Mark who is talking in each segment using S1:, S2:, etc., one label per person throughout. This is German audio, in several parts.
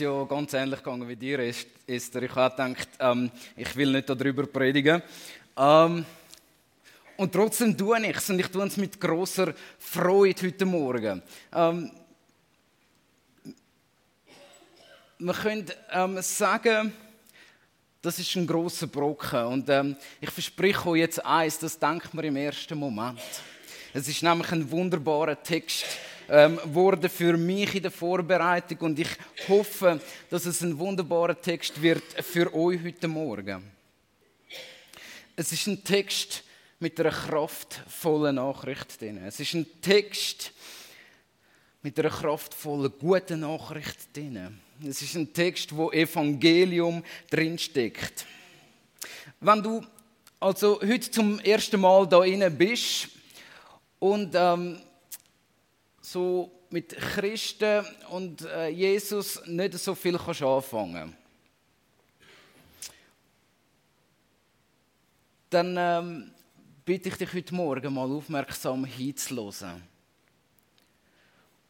S1: ja ganz ähnlich gegangen wie dir, Esther. Ich habe gedacht, ähm, ich will nicht darüber predigen. Ähm, und trotzdem tue ich es und ich tue es mit großer Freude heute Morgen. Ähm, man könnte ähm, sagen, das ist ein großer Brocken und ähm, ich verspreche euch jetzt eins, das denkt man im ersten Moment. Es ist nämlich ein wunderbarer Text ähm, wurde für mich in der Vorbereitung und ich hoffe, dass es ein wunderbarer Text wird für euch heute Morgen. Es ist ein Text mit einer kraftvollen Nachricht drin. Es ist ein Text mit einer kraftvollen, guten Nachricht drin. Es ist ein Text, wo Evangelium drinsteckt. Wenn du also heute zum ersten Mal da inne bist und ähm, so mit Christen und äh, Jesus nicht so viel kannst anfangen dann ähm, bitte ich dich heute Morgen mal aufmerksam hinzuhören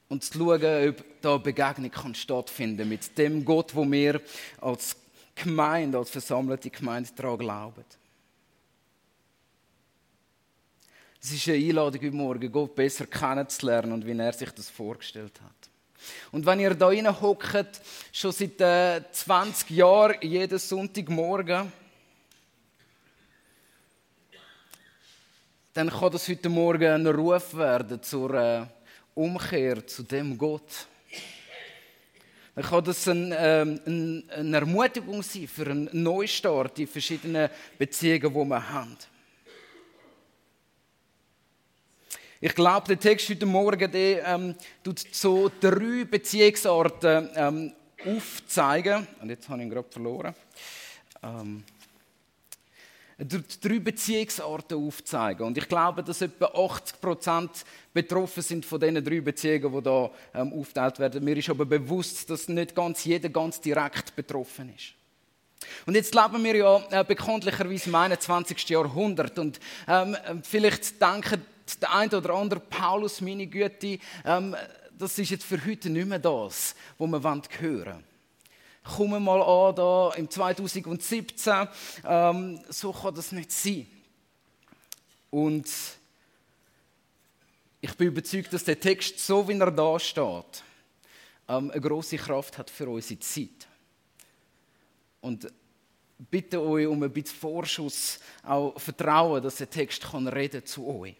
S1: und zu schauen, ob da eine Begegnung kann stattfinden mit dem Gott, wo wir als Gemeinde, als versammelte Gemeinde daran glauben. Es ist eine Einladung heute Morgen, Gott besser kennenzulernen und wie er sich das vorgestellt hat. Und wenn ihr da hockt, schon seit äh, 20 Jahren, jeden Sonntagmorgen, dann kann das heute Morgen ein Ruf werden zur äh, Umkehr zu dem Gott. Dann kann das ein, ähm, ein, eine Ermutigung sein für einen Neustart in verschiedenen Beziehungen, die wir haben. Ich glaube, der Text heute Morgen der, ähm, tut so drei Beziehungsarten ähm, aufzeigen. Und jetzt habe ich ihn gerade verloren. Ähm, er tut drei Beziehungsarten aufzeigen. Und ich glaube, dass etwa 80 Prozent betroffen sind von diesen drei Beziehungen, die hier ähm, aufgeteilt werden. Mir ist aber bewusst, dass nicht ganz jeder ganz direkt betroffen ist. Und jetzt leben wir ja äh, bekanntlicherweise im 21. Jahrhundert. Und ähm, vielleicht denken der eine oder andere Paulus, meine Güte, ähm, das ist jetzt für heute nicht mehr das, was wir hören wollen. Kommen mal an, da im 2017, ähm, so kann das nicht sein. Und ich bin überzeugt, dass der Text, so wie er da steht, ähm, eine große Kraft hat für unsere Zeit. Und bitte euch um ein bisschen Vorschuss, auch Vertrauen, dass der Text kann reden zu euch.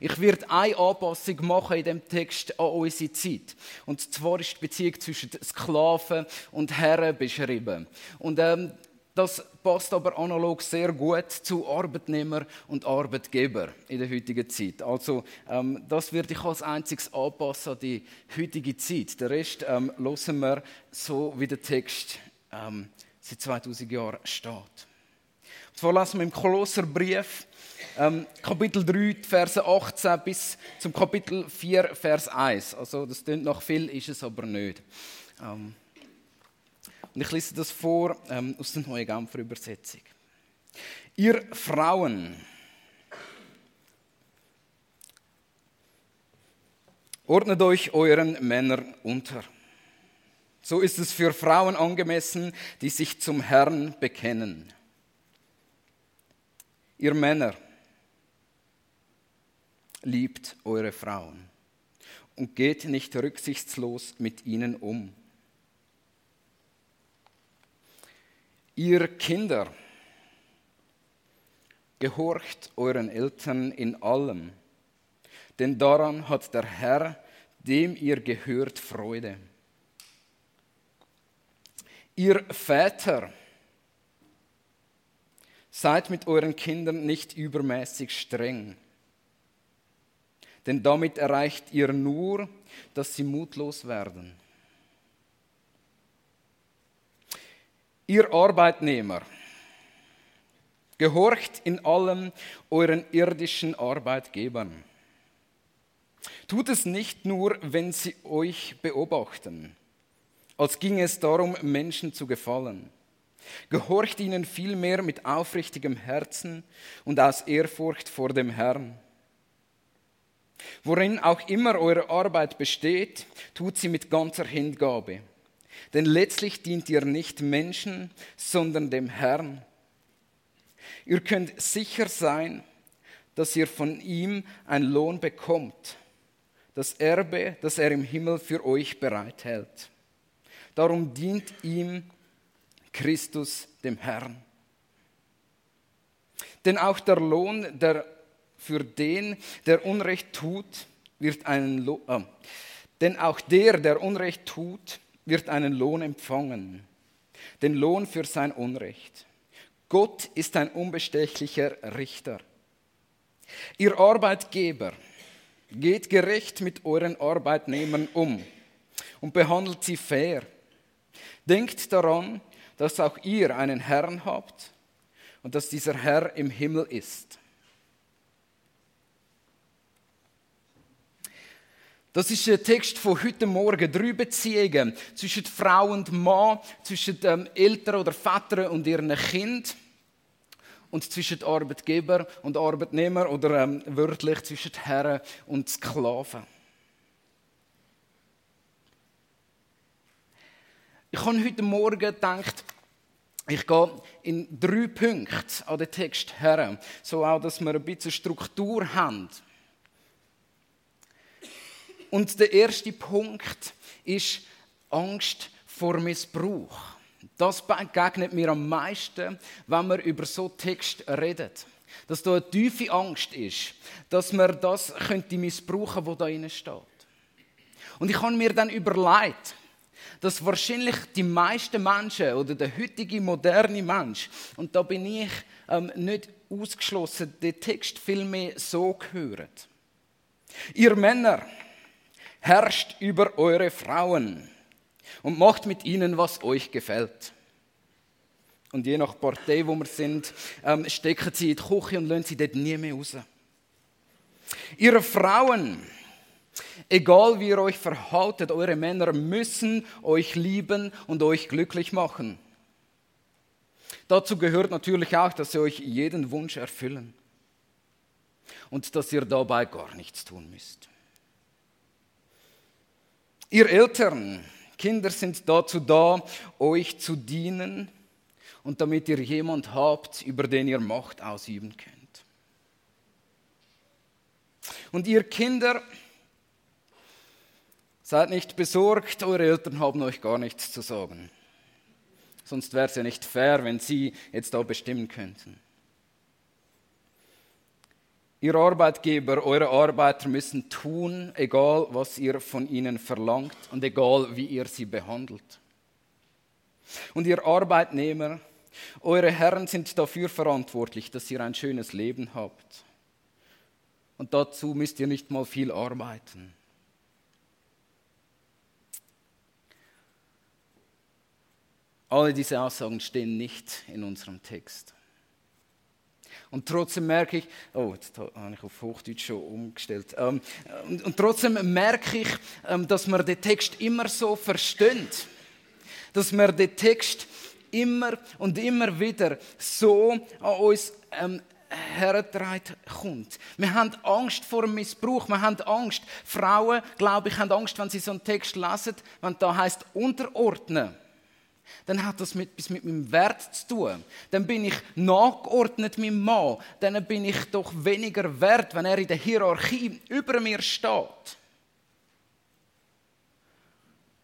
S1: Ich werde eine Anpassung machen in dem Text an unsere Zeit. Und zwar ist die Beziehung zwischen Sklaven und Herren beschrieben. Und ähm, das passt aber analog sehr gut zu Arbeitnehmer und Arbeitgeber in der heutigen Zeit. Also ähm, das würde ich als einziges anpassen an die heutige Zeit. Der Rest ähm, hören wir so, wie der Text ähm, seit 2000 Jahren steht. Und zwar lassen wir im Kolosserbrief ähm, Kapitel 3, Verse 18 bis zum Kapitel 4, Vers 1. Also das klingt noch viel, ist es aber nicht. Ähm, und ich lese das vor ähm, aus der Neuen Genfer Übersetzung. Ihr Frauen, ordnet euch euren Männern unter. So ist es für Frauen angemessen, die sich zum Herrn bekennen. Ihr Männer, liebt eure Frauen und geht nicht rücksichtslos mit ihnen um. Ihr Kinder, gehorcht euren Eltern in allem, denn daran hat der Herr, dem ihr gehört, Freude. Ihr Väter, seid mit euren Kindern nicht übermäßig streng denn damit erreicht ihr nur, dass sie mutlos werden. Ihr Arbeitnehmer, gehorcht in allem euren irdischen Arbeitgebern. Tut es nicht nur, wenn sie euch beobachten, als ginge es darum, Menschen zu gefallen. Gehorcht ihnen vielmehr mit aufrichtigem Herzen und aus Ehrfurcht vor dem Herrn Worin auch immer eure Arbeit besteht, tut sie mit ganzer Hingabe. Denn letztlich dient ihr nicht Menschen, sondern dem Herrn. Ihr könnt sicher sein, dass ihr von ihm einen Lohn bekommt, das Erbe, das er im Himmel für euch bereithält. Darum dient ihm Christus dem Herrn. Denn auch der Lohn, der für den, der Unrecht tut, wird einen Lohn, äh, denn auch der, der Unrecht tut, wird einen Lohn empfangen. Den Lohn für sein Unrecht. Gott ist ein unbestechlicher Richter. Ihr Arbeitgeber, geht gerecht mit euren Arbeitnehmern um und behandelt sie fair. Denkt daran, dass auch ihr einen Herrn habt und dass dieser Herr im Himmel ist. Das ist ein Text von heute Morgen. Drei Beziehungen zwischen Frau und Mann, zwischen ähm, Eltern oder Vätern und ihren Kind und zwischen Arbeitgeber und Arbeitnehmer oder ähm, wörtlich zwischen Herren und Sklaven. Ich habe heute Morgen gedacht, ich gehe in drei Punkte an den Text her, so auch, dass wir ein bisschen Struktur haben. Und der erste Punkt ist Angst vor Missbrauch. Das begegnet mir am meisten, wenn wir über so Text reden. Dass da eine tiefe Angst ist, dass man das könnte missbrauchen, was da drin steht. Und ich habe mir dann überlegt, dass wahrscheinlich die meisten Menschen oder der heutige moderne Mensch, und da bin ich ähm, nicht ausgeschlossen, den Text vielmehr so gehört. Ihr Männer herrscht über eure Frauen und macht mit ihnen, was euch gefällt. Und je nach Partei, wo wir sind, ähm, stecken sie in die Küche und lassen sie dort nie mehr raus. Ihre Frauen, egal wie ihr euch verhaltet, eure Männer müssen euch lieben und euch glücklich machen. Dazu gehört natürlich auch, dass sie euch jeden Wunsch erfüllen und dass ihr dabei gar nichts tun müsst. Ihr Eltern, Kinder sind dazu da, euch zu dienen und damit ihr jemand habt, über den ihr Macht ausüben könnt. Und ihr Kinder, seid nicht besorgt, eure Eltern haben euch gar nichts zu sagen. Sonst wäre es ja nicht fair, wenn sie jetzt da bestimmen könnten. Ihr Arbeitgeber, eure Arbeiter müssen tun, egal was ihr von ihnen verlangt und egal wie ihr sie behandelt. Und ihr Arbeitnehmer, eure Herren sind dafür verantwortlich, dass ihr ein schönes Leben habt. Und dazu müsst ihr nicht mal viel arbeiten. Alle diese Aussagen stehen nicht in unserem Text. Und trotzdem merke ich, oh, jetzt habe ich auf Hochdeutsch schon umgestellt. Ähm, und, und, trotzdem merke ich, ähm, dass man den Text immer so versteht. Dass man den Text immer und immer wieder so an uns ähm, hergetragen kommt. Wir haben Angst vor Missbrauch, wir haben Angst. Frauen, glaube ich, haben Angst, wenn sie so einen Text lesen, wenn da heißt unterordnen dann hat das etwas mit meinem Wert zu tun. Dann bin ich nachgeordnet meinem Mann. Dann bin ich doch weniger wert, wenn er in der Hierarchie über mir steht.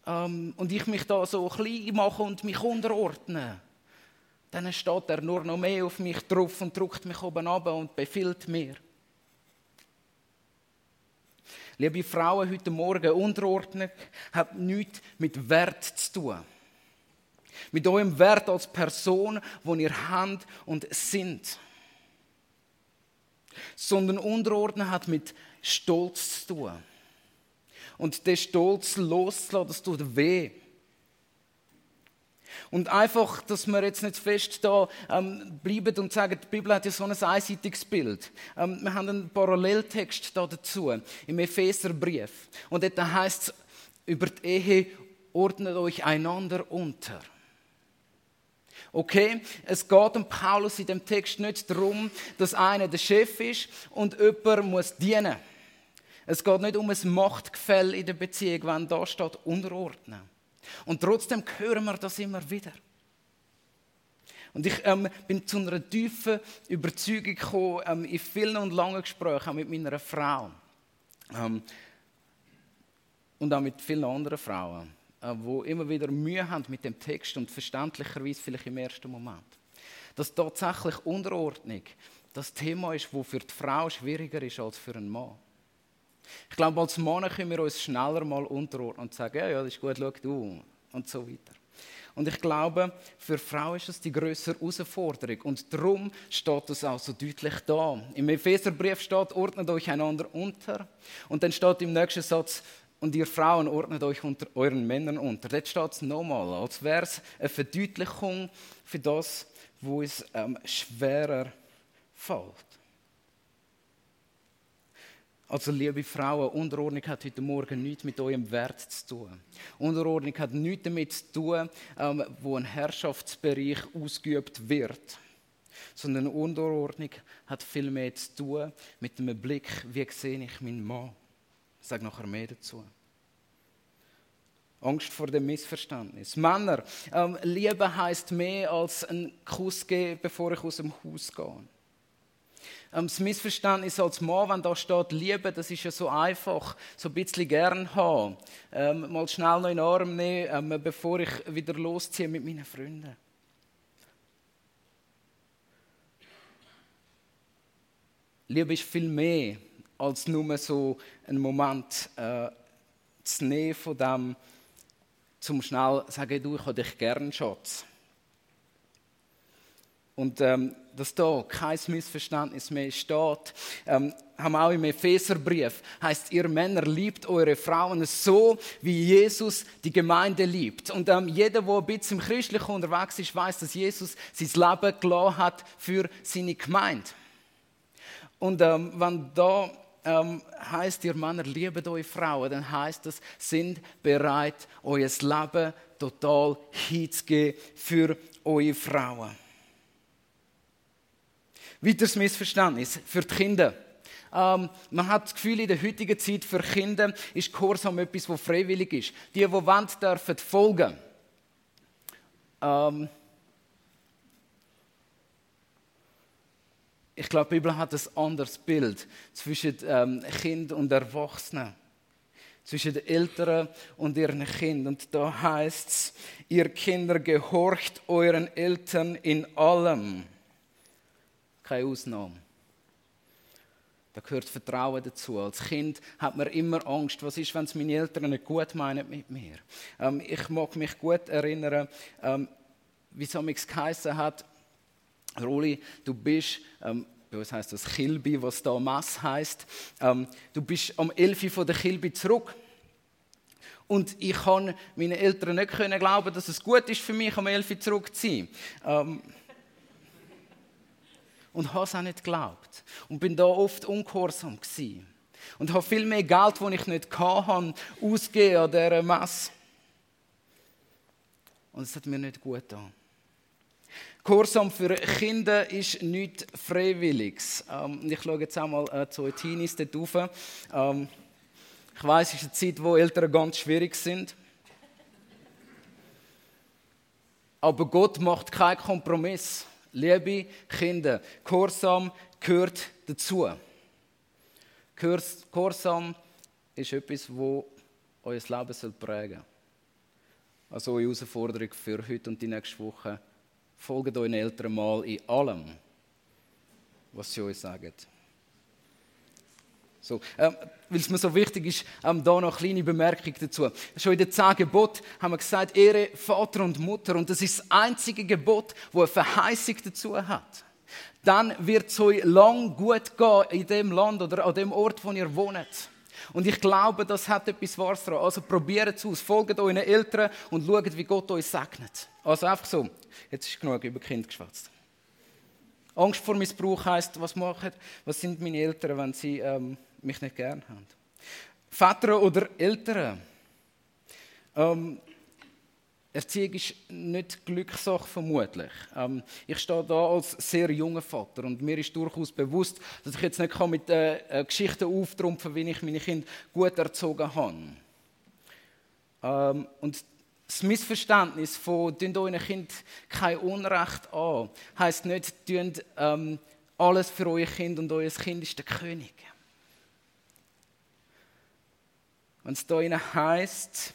S1: Ähm, und ich mich da so klein mache und mich unterordne. Dann steht er nur noch mehr auf mich drauf und drückt mich oben ab und befiehlt mir. Liebe Frauen, heute Morgen, Unterordnung hat nichts mit Wert zu tun mit eurem Wert als Person, wo ihr habt und sind. Sondern Unterordnen hat mit Stolz zu tun. Und der Stolz loszulassen, das tut weh. Und einfach, dass wir jetzt nicht fest da ähm, bleiben und sagen, die Bibel hat ja so ein einseitiges Bild. Ähm, wir haben einen Paralleltext da dazu, im Epheserbrief. Und dort heißt es, über die Ehe ordnet euch einander unter. Okay, es geht um Paulus in dem Text nicht darum, dass einer der Chef ist und jemand muss dienen. Es geht nicht um ein Machtgefälle in der Beziehung, wenn da steht unterordnen. Und trotzdem hören wir das immer wieder. Und ich ähm, bin zu einer tiefen Überzeugung gekommen, ähm, in vielen und langen Gesprächen, auch mit meiner Frau. Ähm, und auch mit vielen anderen Frauen, äh, die immer wieder Mühe haben mit dem Text und verständlicherweise vielleicht im ersten Moment. Dass tatsächlich Unterordnung das Thema ist, das für die Frau schwieriger ist als für einen Mann. Ich glaube, als Mann können wir uns schneller mal unterordnen und sagen, ja, ja, das ist gut, schau du und so weiter. Und ich glaube, für Frauen ist das die größere Herausforderung. Und darum steht das auch so deutlich da. Im Epheserbrief steht, ordnet euch einander unter. Und dann steht im nächsten Satz, und ihr Frauen ordnet euch unter euren Männern unter. Dort steht es nochmal, als wäre es eine Verdeutlichung für das, wo es ähm, schwerer fällt. Also, liebe Frauen, Unterordnung hat heute Morgen nichts mit eurem Wert zu tun. Unterordnung hat nichts damit zu tun, ähm, wo ein Herrschaftsbereich ausgeübt wird. Sondern Unterordnung hat viel mehr zu tun mit dem Blick, wie sehe ich meinen Mann. Sage nachher mehr dazu. Angst vor dem Missverständnis. Männer, ähm, Liebe heißt mehr als einen Kuss geben, bevor ich aus dem Haus gehe. Ähm, das Missverständnis als Mann, wenn da steht, Liebe, das ist ja so einfach, so ein bisschen gern haben. Ähm, mal schnell noch in den Arm nehmen, ähm, bevor ich wieder losziehe mit meinen Freunden. Liebe ist viel mehr als nur so ein Moment äh, zu nehmen von dem, zum schnell sagen, du, ich habe dich gern, Schatz. Und ähm, dass da kein Missverständnis mehr steht, ähm, haben wir auch im Epheserbrief, heißt ihr Männer liebt eure Frauen so, wie Jesus die Gemeinde liebt. Und ähm, jeder, der ein bisschen im Christlichen unterwegs ist, weiß, dass Jesus sein Leben gelassen hat für seine Gemeinde. Und ähm, wenn da ähm, heißt, ihr Männer liebt eure Frauen, dann heißt das, sind bereit, euer Leben total hinzugeben für eure Frauen. Weiteres Missverständnis für die Kinder. Ähm, man hat das Gefühl, in der heutigen Zeit für Kinder ist Gehorsam etwas, das freiwillig ist. Die, die wollen, dürfen folgen. Ähm, ich glaube, die Bibel hat ein anderes Bild zwischen ähm, Kind und Erwachsenen. Zwischen den Eltern und ihren Kindern. Und da heißt es, ihr Kinder gehorcht euren Eltern in allem keine Ausnahme. Da gehört Vertrauen dazu. Als Kind hat man immer Angst, was ist, wenn es meine Eltern nicht gut meinen mit mir. Ähm, ich mag mich gut erinnern, ähm, wie es amigs geheißen hat, Roli, du bist, ähm, bei uns heisst das Kilby, was da Mass heisst, ähm, du bist am 11 von der Kilby zurück. Und ich kann meinen Eltern nicht können glauben, dass es gut ist für mich, am 11 zurück zu sein. Ähm, und habe es auch nicht geglaubt. Und bin da oft ungehorsam gewesen. Und habe viel mehr Geld, das ich nicht hatte, ausgegeben an dieser Messe. Und es hat mir nicht gut getan. Gehorsam für Kinder ist nichts Freiwilliges. Ähm, ich schaue jetzt einmal äh, zu Teenies dort rauf. Ähm, ich weiß, es ist eine Zeit, wo Eltern ganz schwierig sind. Aber Gott macht keinen Kompromiss. Liebe Kinder, Gehorsam gehört dazu. Gehorsam ist etwas, das euer Leben prägen soll. Also eure Herausforderung für heute und die nächste Woche. Folgt euren Eltern mal in allem, was sie euch sagen. So, ähm, Weil es mir so wichtig ist, ähm, da noch eine kleine Bemerkung dazu. Schon in den zehn Geboten haben wir gesagt, Ehre Vater und Mutter. Und das ist das einzige Gebot, das eine Verheißung dazu hat. Dann wird es euch lang gut gehen in dem Land oder an dem Ort, wo ihr wohnt. Und ich glaube, das hat etwas Wahres dran. Also probiert es aus, folgt euren Eltern und schaut, wie Gott euch segnet. Also einfach so, jetzt ist genug über Kind geschwätzt. Angst vor Missbrauch heisst, was machen, was sind meine Eltern, wenn sie ähm, mich nicht gern haben. Väter oder Eltern. Ähm, Erziehung ist nicht Glückssache, vermutlich. Ähm, ich stehe da als sehr junger Vater und mir ist durchaus bewusst, dass ich jetzt nicht mit äh, äh, Geschichten auftrumpfen kann, wie ich meine Kinder gut erzogen habe. Ähm, und das Missverständnis von «Tun euren Kind kein Unrecht an» heisst nicht «Tun ähm, alles für euer Kind und euer Kind ist der König». Wenn es da heisst,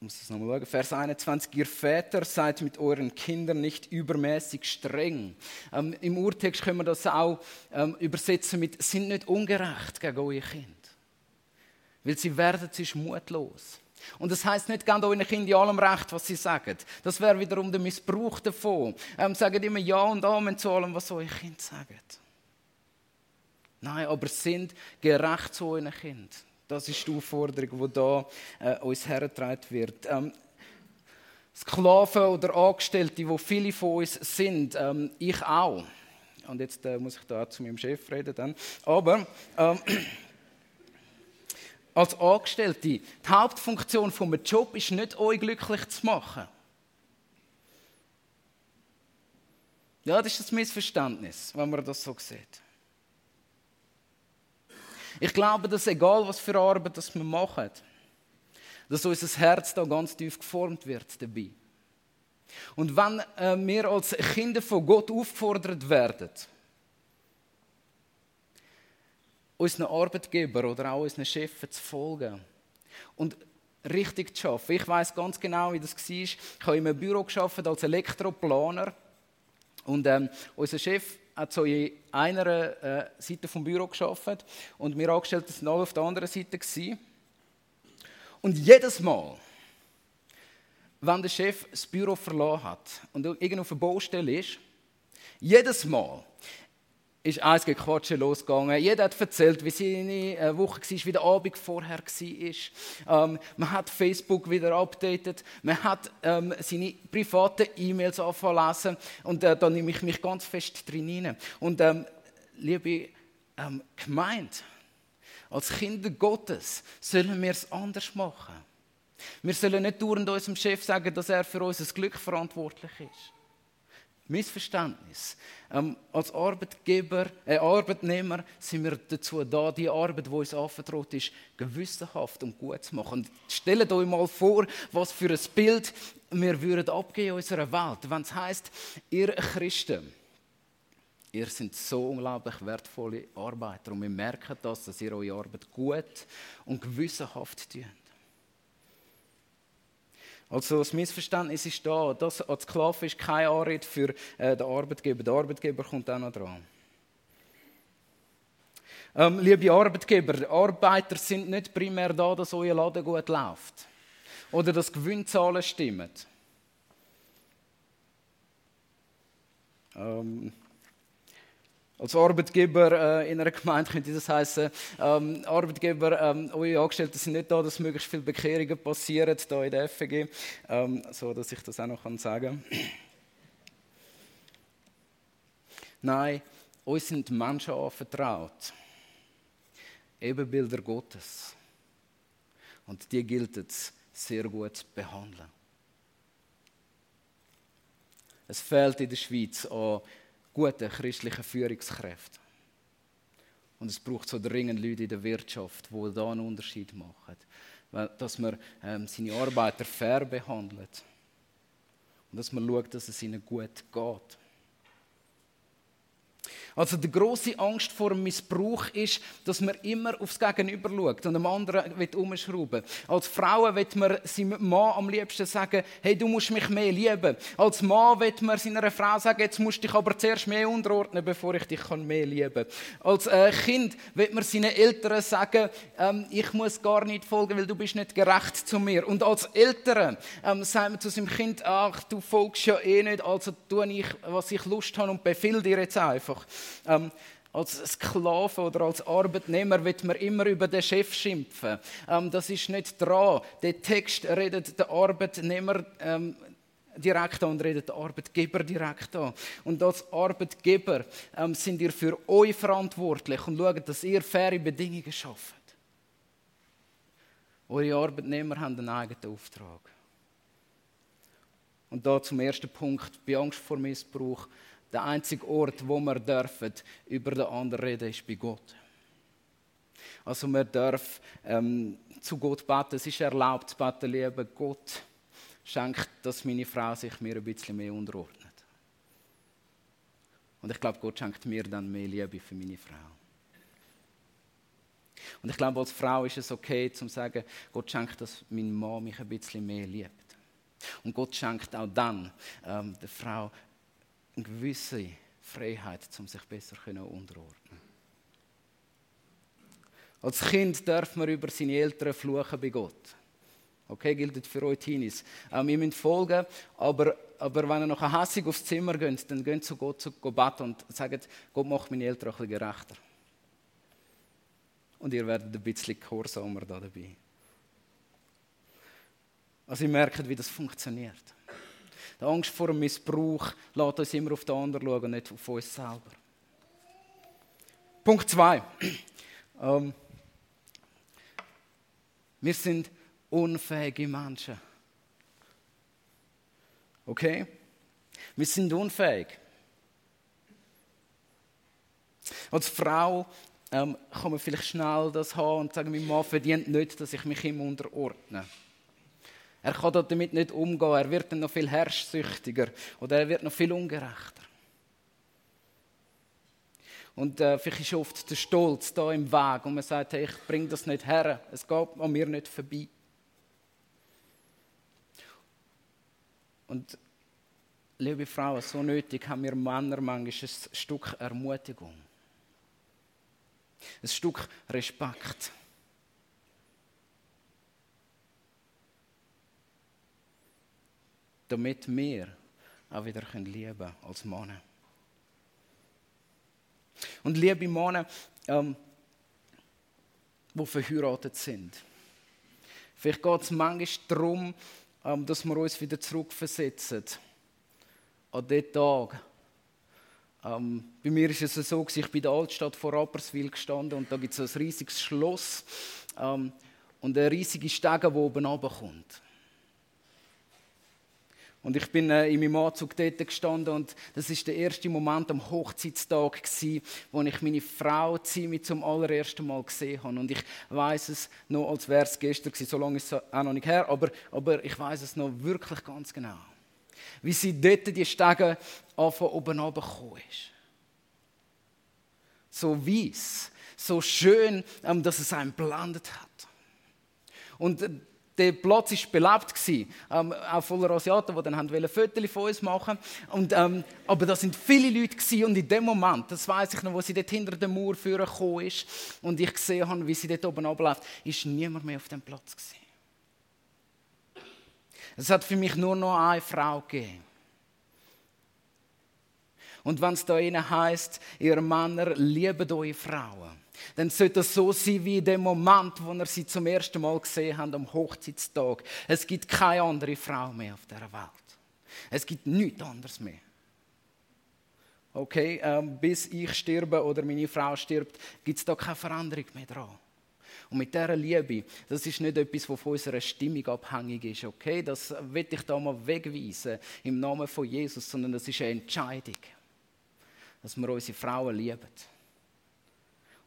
S1: muss es nochmal schauen, Vers 21, ihr Väter seid mit euren Kindern nicht übermäßig streng. Ähm, Im Urtext können wir das auch ähm, übersetzen mit, sind nicht ungerecht gegen euer Kind. Weil sie werden sich mutlos. Und das heißt nicht, gebt euren Kindern in allem recht, was sie sagen. Das wäre wiederum der Missbrauch davon. Ähm, sagt immer Ja und Amen zu allem, was eure Kinder sagen. Nein, aber sind gerecht zu euren Kindern. Das ist die Aufforderung, die da äh, uns hergetragen wird. Ähm, Sklaven oder Angestellte, wo viele von uns sind, ähm, ich auch. Und jetzt äh, muss ich da zu meinem Chef reden dann. Aber ähm, als Angestellte, die Hauptfunktion von einem Job ist nicht, euch glücklich zu machen. Ja, das ist das Missverständnis, wenn man das so sieht. Ich glaube, dass egal was für Arbeit das wir machen, dass unser Herz da ganz tief geformt wird dabei. Und wenn äh, wir als Kinder von Gott aufgefordert werden, unseren Arbeitgeber oder auch unseren Chefen zu folgen und richtig zu arbeiten. Ich weiß ganz genau, wie das war. Ich habe in einem Büro geschafft als Elektroplaner und ähm, unser Chef hat so in einer äh, Seite vom Büro geschafft und wir Angestellten sind alle auf der anderen Seite gewesen. Und jedes Mal, wenn der Chef das Büro verloren hat und irgendwo auf der Baustelle ist, jedes Mal ist eins Gequatsche losgegangen. Jeder hat erzählt, wie seine äh, Woche war, wie der Abend vorher war. Ähm, man hat Facebook wieder updated. Man hat ähm, seine privaten E-Mails anfangen. Und äh, da nehme ich mich ganz fest drin hinein. Und ähm, liebe ähm, Gemeinde, als Kinder Gottes sollen wir es anders machen. Wir sollen nicht dauernd unserem Chef sagen, dass er für unser Glück verantwortlich ist. Missverständnis. Ähm, als Arbeitgeber, äh, Arbeitnehmer sind wir dazu da, die Arbeit, die uns anvertraut ist, gewissenhaft und gut zu machen. Stellt euch mal vor, was für ein Bild wir würden abgeben in unserer Welt, wenn es heisst, ihr Christen, ihr seid so unglaublich wertvolle Arbeiter und wir merken das, dass ihr eure Arbeit gut und gewissenhaft tut. Also das Missverständnis ist da, das als Sklave ist keine Anrede für äh, den Arbeitgeber. Der Arbeitgeber kommt auch noch dran. Ähm, liebe Arbeitgeber, Arbeiter sind nicht primär da, dass euer Laden gut läuft oder dass Gewinnzahlen stimmen. Ähm, als Arbeitgeber äh, in einer Gemeinde könnte das heißen, ähm, Arbeitgeber, ähm, eure Angestellten sind nicht da, dass möglichst viele Bekehrungen passieren da in der FG, ähm, so dass ich das auch noch kann sagen. Nein, uns sind Menschen anvertraut, Ebenbilder Gottes, und die gilt es sehr gut zu behandeln. Es fehlt in der Schweiz an guten christlichen Führungskräften. Und es braucht so dringend Leute in der Wirtschaft, die da einen Unterschied machen. Dass man ähm, seine Arbeiter fair behandelt. Und dass man schaut, dass es ihnen gut geht. Also die große Angst vor dem Missbrauch ist, dass man immer aufs Gegenüber schaut und dem anderen will umschrauben. Als Frau will man seinem Mann am liebsten sagen, hey, du musst mich mehr lieben. Als Mann will man seiner Frau sagen, jetzt musst du dich aber zuerst mehr unterordnen, bevor ich dich mehr lieben kann. Als äh, Kind will man seinen Eltern sagen, ähm, ich muss gar nicht folgen, weil du bist nicht gerecht zu mir. Und als Eltern ähm, sagt man zu seinem Kind, ach, du folgst ja eh nicht, also tue ich, was ich Lust habe und befehl dir jetzt einfach. Ähm, als Sklave oder als Arbeitnehmer wird man immer über den Chef schimpfen. Ähm, das ist nicht dran. Der Text redet der Arbeitnehmer ähm, direkt an und redet der Arbeitgeber direkt an. Und als Arbeitgeber ähm, sind ihr für euch verantwortlich und schaut, dass ihr faire Bedingungen schafft. Eure Arbeitnehmer haben einen eigenen Auftrag. Und da zum ersten Punkt, bei Angst vor Missbrauch der einzige Ort, wo wir dürfen, über den anderen reden, ist bei Gott. Also man darf ähm, zu Gott beten. Es ist erlaubt zu beten, lieber Gott, schenkt, dass meine Frau sich mir ein bisschen mehr unterordnet. Und ich glaube, Gott schenkt mir dann mehr Liebe für meine Frau. Und ich glaube, als Frau ist es okay, zu sagen, Gott schenkt, dass mein Mann mich ein bisschen mehr liebt. Und Gott schenkt auch dann ähm, der Frau eine gewisse Freiheit, um sich besser unterordnen Als Kind darf man über seine Eltern fluchen bei Gott. Okay, gilt für euch Teenies. Ähm, ihr müsst folgen, aber, aber wenn ihr noch hässig aufs Zimmer geht, dann geht zu Gott zu beten und sagt, Gott macht meine Eltern ein bisschen gerechter. Und ihr werdet ein bisschen gehorsamer da dabei. Also ihr merkt, wie das funktioniert. Die Angst vor dem Missbrauch lässt uns immer auf den anderen schauen nicht auf uns selber. Punkt 2. Ähm, wir sind unfähige Menschen. Okay? Wir sind unfähig. Als Frau ähm, kann man vielleicht schnell das haben und sagen, mein Mann verdient nicht, dass ich mich ihm unterordne. Er kann damit nicht umgehen, er wird dann noch viel herrschsüchtiger oder er wird noch viel ungerechter. Und äh, vielleicht ist oft der Stolz da im Weg und man sagt, hey, ich bringe das nicht her, es geht an mir nicht vorbei. Und liebe Frauen, so nötig haben wir Männer manchmal ein Stück Ermutigung. Ein Stück Respekt. Damit wir auch wieder lieben können als Männer. Und liebe Männer, ähm, die verheiratet sind. Vielleicht geht es manchmal darum, ähm, dass wir uns wieder zurückversetzen an den Tag. Ähm, bei mir ist es so, ich bin in der Altstadt vor Rapperswil gestanden und da gibt es ein riesiges Schloss ähm, und eine riesige Stege, die oben runterkommt. Und ich bin äh, in meinem Anzug dort gestanden und das ist der erste Moment am Hochzeitstag gewesen, wo ich meine Frau Zimi zum allerersten Mal gesehen habe. Und ich weiß es noch, als wäre es gestern gewesen. So lange ist es auch noch nicht her, aber, aber ich weiß es noch wirklich ganz genau. Wie sie dort die Stege von oben runtergekommen ist. So weiß, so schön, ähm, dass es einen blendet hat. Und äh, der Platz war belebt, ähm, auch voller Asiaten, die dann wollten Fotos von uns machen und, ähm, Aber da sind viele Leute und in dem Moment, das weiß ich noch, wo sie dort hinter der Mauer gekommen ist und ich gesehen habe, wie sie dort oben abläuft, ist niemand mehr auf dem Platz. Es hat für mich nur noch eine Frau gegeben. Und wenn es da innen heißt, ihr Männer, lieben eure Frauen dann sollte es so sein wie in dem Moment, wo er sie zum ersten Mal gesehen hat, am Hochzeitstag. Es gibt keine andere Frau mehr auf der Welt. Es gibt nichts anderes mehr. Okay, ähm, bis ich sterbe oder meine Frau stirbt, gibt es da keine Veränderung mehr dran. Und mit dieser Liebe, das ist nicht etwas, was von unserer Stimmung abhängig ist, okay? Das will ich da mal wegweisen im Namen von Jesus, sondern das ist eine Entscheidung, dass wir unsere Frauen lieben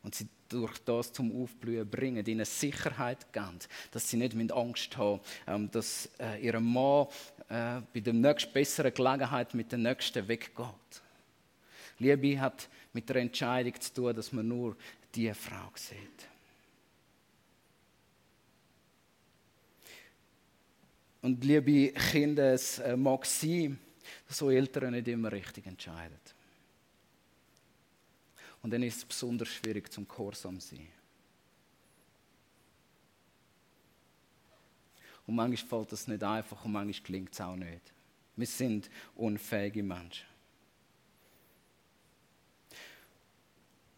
S1: und sie durch das zum Aufblühen bringen, ihnen Sicherheit geben, dass sie nicht Angst haben ähm, dass äh, ihr Mann äh, bei der nächsten besseren Gelegenheit mit der nächsten weggeht. Liebe hat mit der Entscheidung zu tun, dass man nur diese Frau sieht. Und liebe Kinder, es äh, mag sein, dass so Eltern nicht immer richtig entscheiden. Und dann ist es besonders schwierig zum Gehorsam sein. Und manchmal fällt das nicht einfach und manchmal gelingt es auch nicht. Wir sind unfähige Menschen.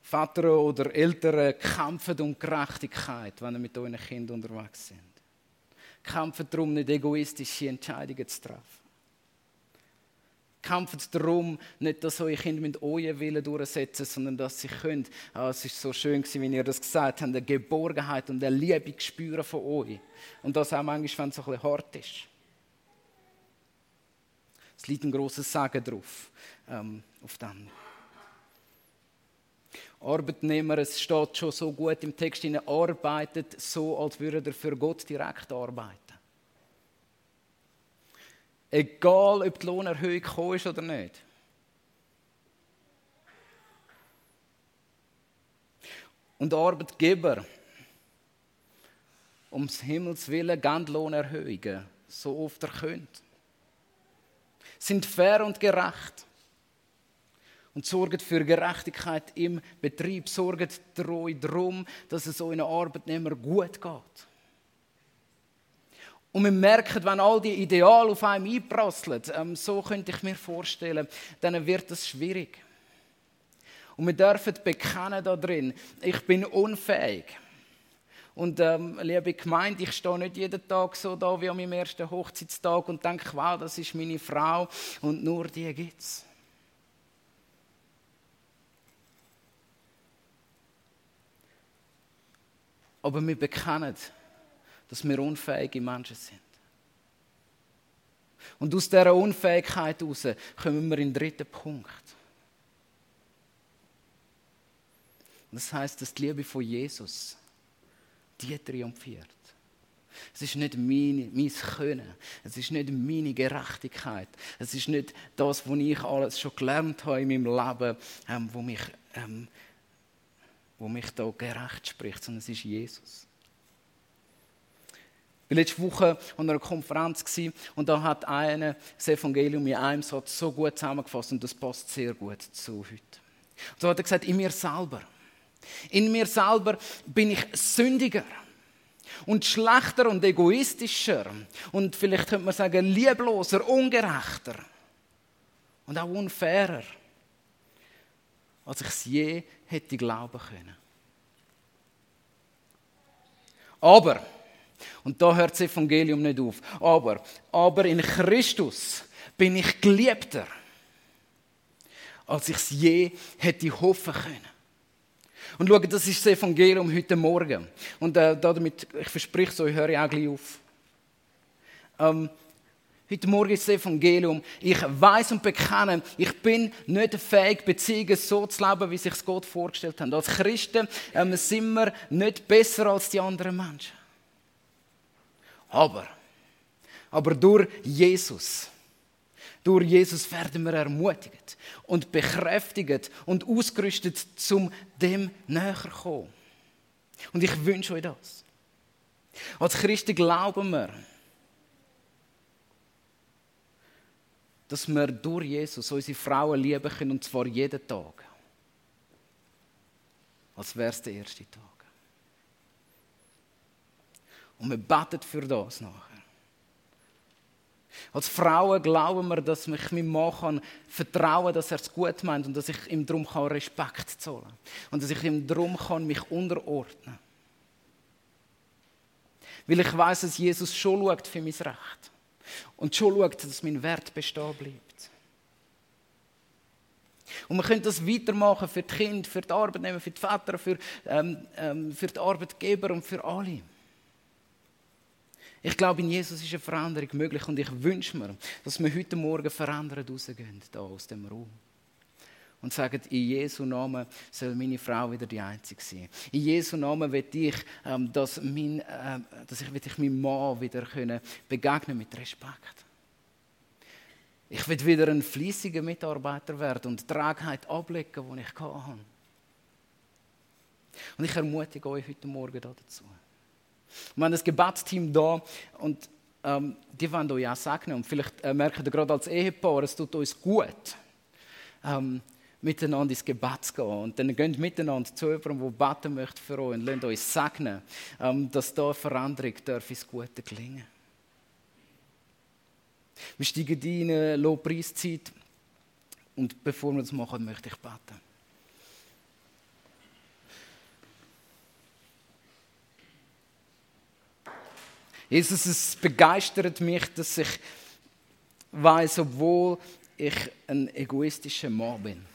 S1: Vater oder Eltern kämpfen um Gerechtigkeit, wenn sie mit euren Kindern unterwegs sind. Kämpfen darum, nicht egoistische Entscheidungen zu treffen. Kämpft darum, nicht, dass eure Kinder mit euren Willen durchsetzen, sondern dass sie können. Ah, es ist so schön, wie ihr das gesagt habt, eine Geborgenheit und eine Liebe spüren von euch. Und das auch manchmal, wenn es ein bisschen hart ist. Es liegt ein grosses Sagen drauf, ähm, auf dem. Arbeitnehmer, es steht schon so gut im Text, arbeitet so, als würde er für Gott direkt arbeiten. Egal, ob die Lohnerhöhung gekommen ist oder nicht. Und Arbeitgeber, ums Himmels Willen, geben Lohnerhöhungen, so oft er könnt. Sind fair und gerecht und sorgt für Gerechtigkeit im Betrieb, sorgt treu darum, dass es euren Arbeitnehmer gut geht. Und wir merken, wenn all die Ideale auf einem einprasseln, ähm, so könnte ich mir vorstellen, dann wird es schwierig. Und wir dürfen bekennen da drin, ich bin unfähig. Und ähm, liebe Gemeinde, ich stehe nicht jeden Tag so da wie an meinem ersten Hochzeitstag und denke, wow, das ist meine Frau und nur die gibt es. Aber wir bekennen, dass wir unfähige Menschen sind. Und aus dieser Unfähigkeit heraus kommen wir in den dritten Punkt. Das heißt, dass die Liebe von Jesus die triumphiert. Es ist nicht mein, mein Können, es ist nicht meine Gerechtigkeit, es ist nicht das, was ich alles schon gelernt habe in meinem Leben, ähm, wo mich ähm, wo mich da gerecht spricht, sondern es ist Jesus. War letzte Woche an einer Konferenz und da hat einer das Evangelium in einem Satz so gut zusammengefasst und das passt sehr gut zu heute. Und so hat er gesagt, in mir selber, in mir selber bin ich sündiger und schlechter und egoistischer und vielleicht könnte man sagen liebloser, ungerechter und auch unfairer als ich es je hätte glauben können. Aber, und da hört das Evangelium nicht auf, aber, aber in Christus bin ich geliebter, als ich es je hätte hoffen können. Und schau, das ist das Evangelium heute Morgen. Und äh, damit, ich verspreche es euch, höre ich auch gleich auf. Ähm, Heute Morgen ist das Evangelium. Ich weiß und bekenne, ich bin nicht fähig, Beziehungen so zu leben, wie sich Gott vorgestellt hat. Als Christen ähm, sind wir nicht besser als die anderen Menschen. Aber, aber durch Jesus, durch Jesus werden wir ermutigt und bekräftigt und ausgerüstet, zum dem näher kommen. Und ich wünsche euch das. Als Christen glauben wir, dass wir durch Jesus unsere Frauen lieben können, und zwar jeden Tag. Als wäre es der erste Tag. Und wir beten für das nachher. Als Frauen glauben wir, dass ich meinem Mann kann vertrauen kann, dass er es gut meint und dass ich ihm darum Respekt zollen kann. Und dass ich ihm darum kann mich unterordnen Weil ich weiß, dass Jesus schon schaut für mein Recht und schon schaut, dass mein Wert bestehen bleibt. Und wir können das weitermachen für die Kinder, für die Arbeitnehmer, für die Väter, für, ähm, ähm, für die Arbeitgeber und für alle. Ich glaube, in Jesus ist eine Veränderung möglich und ich wünsche mir, dass wir heute Morgen verändert rausgehen, hier aus dem Raum und sagen, in Jesu Namen soll meine Frau wieder die Einzige sein. In Jesu Namen will ich, ähm, dass, mein, äh, dass ich, will ich meinem Mann wieder können begegnen mit Respekt. Ich will wieder ein fließiger Mitarbeiter werden und die Tragheit ablegen, die ich hatte. Und ich ermutige euch heute Morgen dazu. Wir haben das Gebetsteam da und ähm, die wollen euch auch segnen. Und vielleicht äh, merkt ihr gerade als Ehepaar, es tut uns gut, ähm, miteinander ins Gebet zu gehen. Und dann geht miteinander zu jemandem, der beten möchte für euch und lasst euch segnen, ähm, dass da Veränderung darf ins Gute gelingen Wir steigen in eine Lobpreiszeit und bevor wir das machen, möchte ich beten. Jesus, es begeistert mich, dass ich weiß, obwohl ich ein egoistischer Mann bin,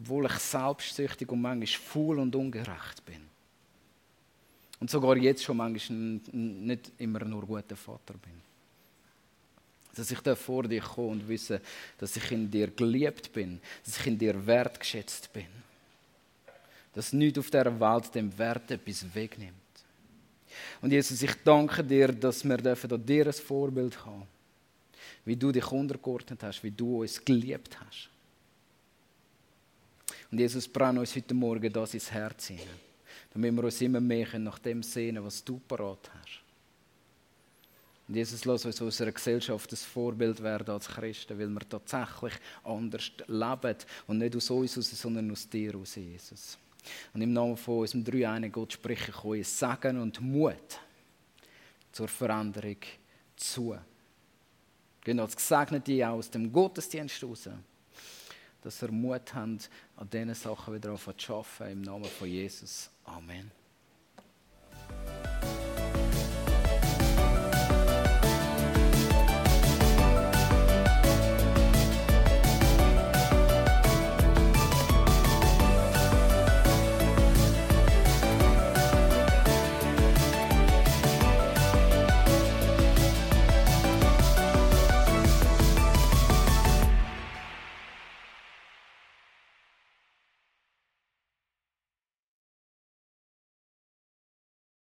S1: obwohl ich selbstsüchtig und manchmal faul und ungerecht bin. Und sogar jetzt schon manchmal nicht immer nur guter Vater bin. Dass ich da vor dir komme und wisse, dass ich in dir geliebt bin, dass ich in dir wertgeschätzt bin. Dass nichts auf dieser Welt dem Wert etwas wegnimmt. Und Jesus, ich danke dir, dass wir dürfen an dir ein Vorbild haben. Wie du dich untergeordnet hast, wie du uns geliebt hast. Und Jesus, brenn uns heute Morgen das ins Herz hinein, damit wir uns immer mehr nach dem sehnen, was du parat hast. Und Jesus, lass uns unserer Gesellschaft ein Vorbild werden als Christen, weil wir tatsächlich anders leben und nicht aus uns heraus, sondern aus dir heraus, Jesus. Und im Namen von unserem dreieinigen Gott spreche ich euch Segen und Mut zur Veränderung zu. Gehen als Gesegnete aus dem Gottesdienst raus, dass ihr Mut habt, an diesen Sachen wieder zu arbeiten, im Namen von Jesus. Amen.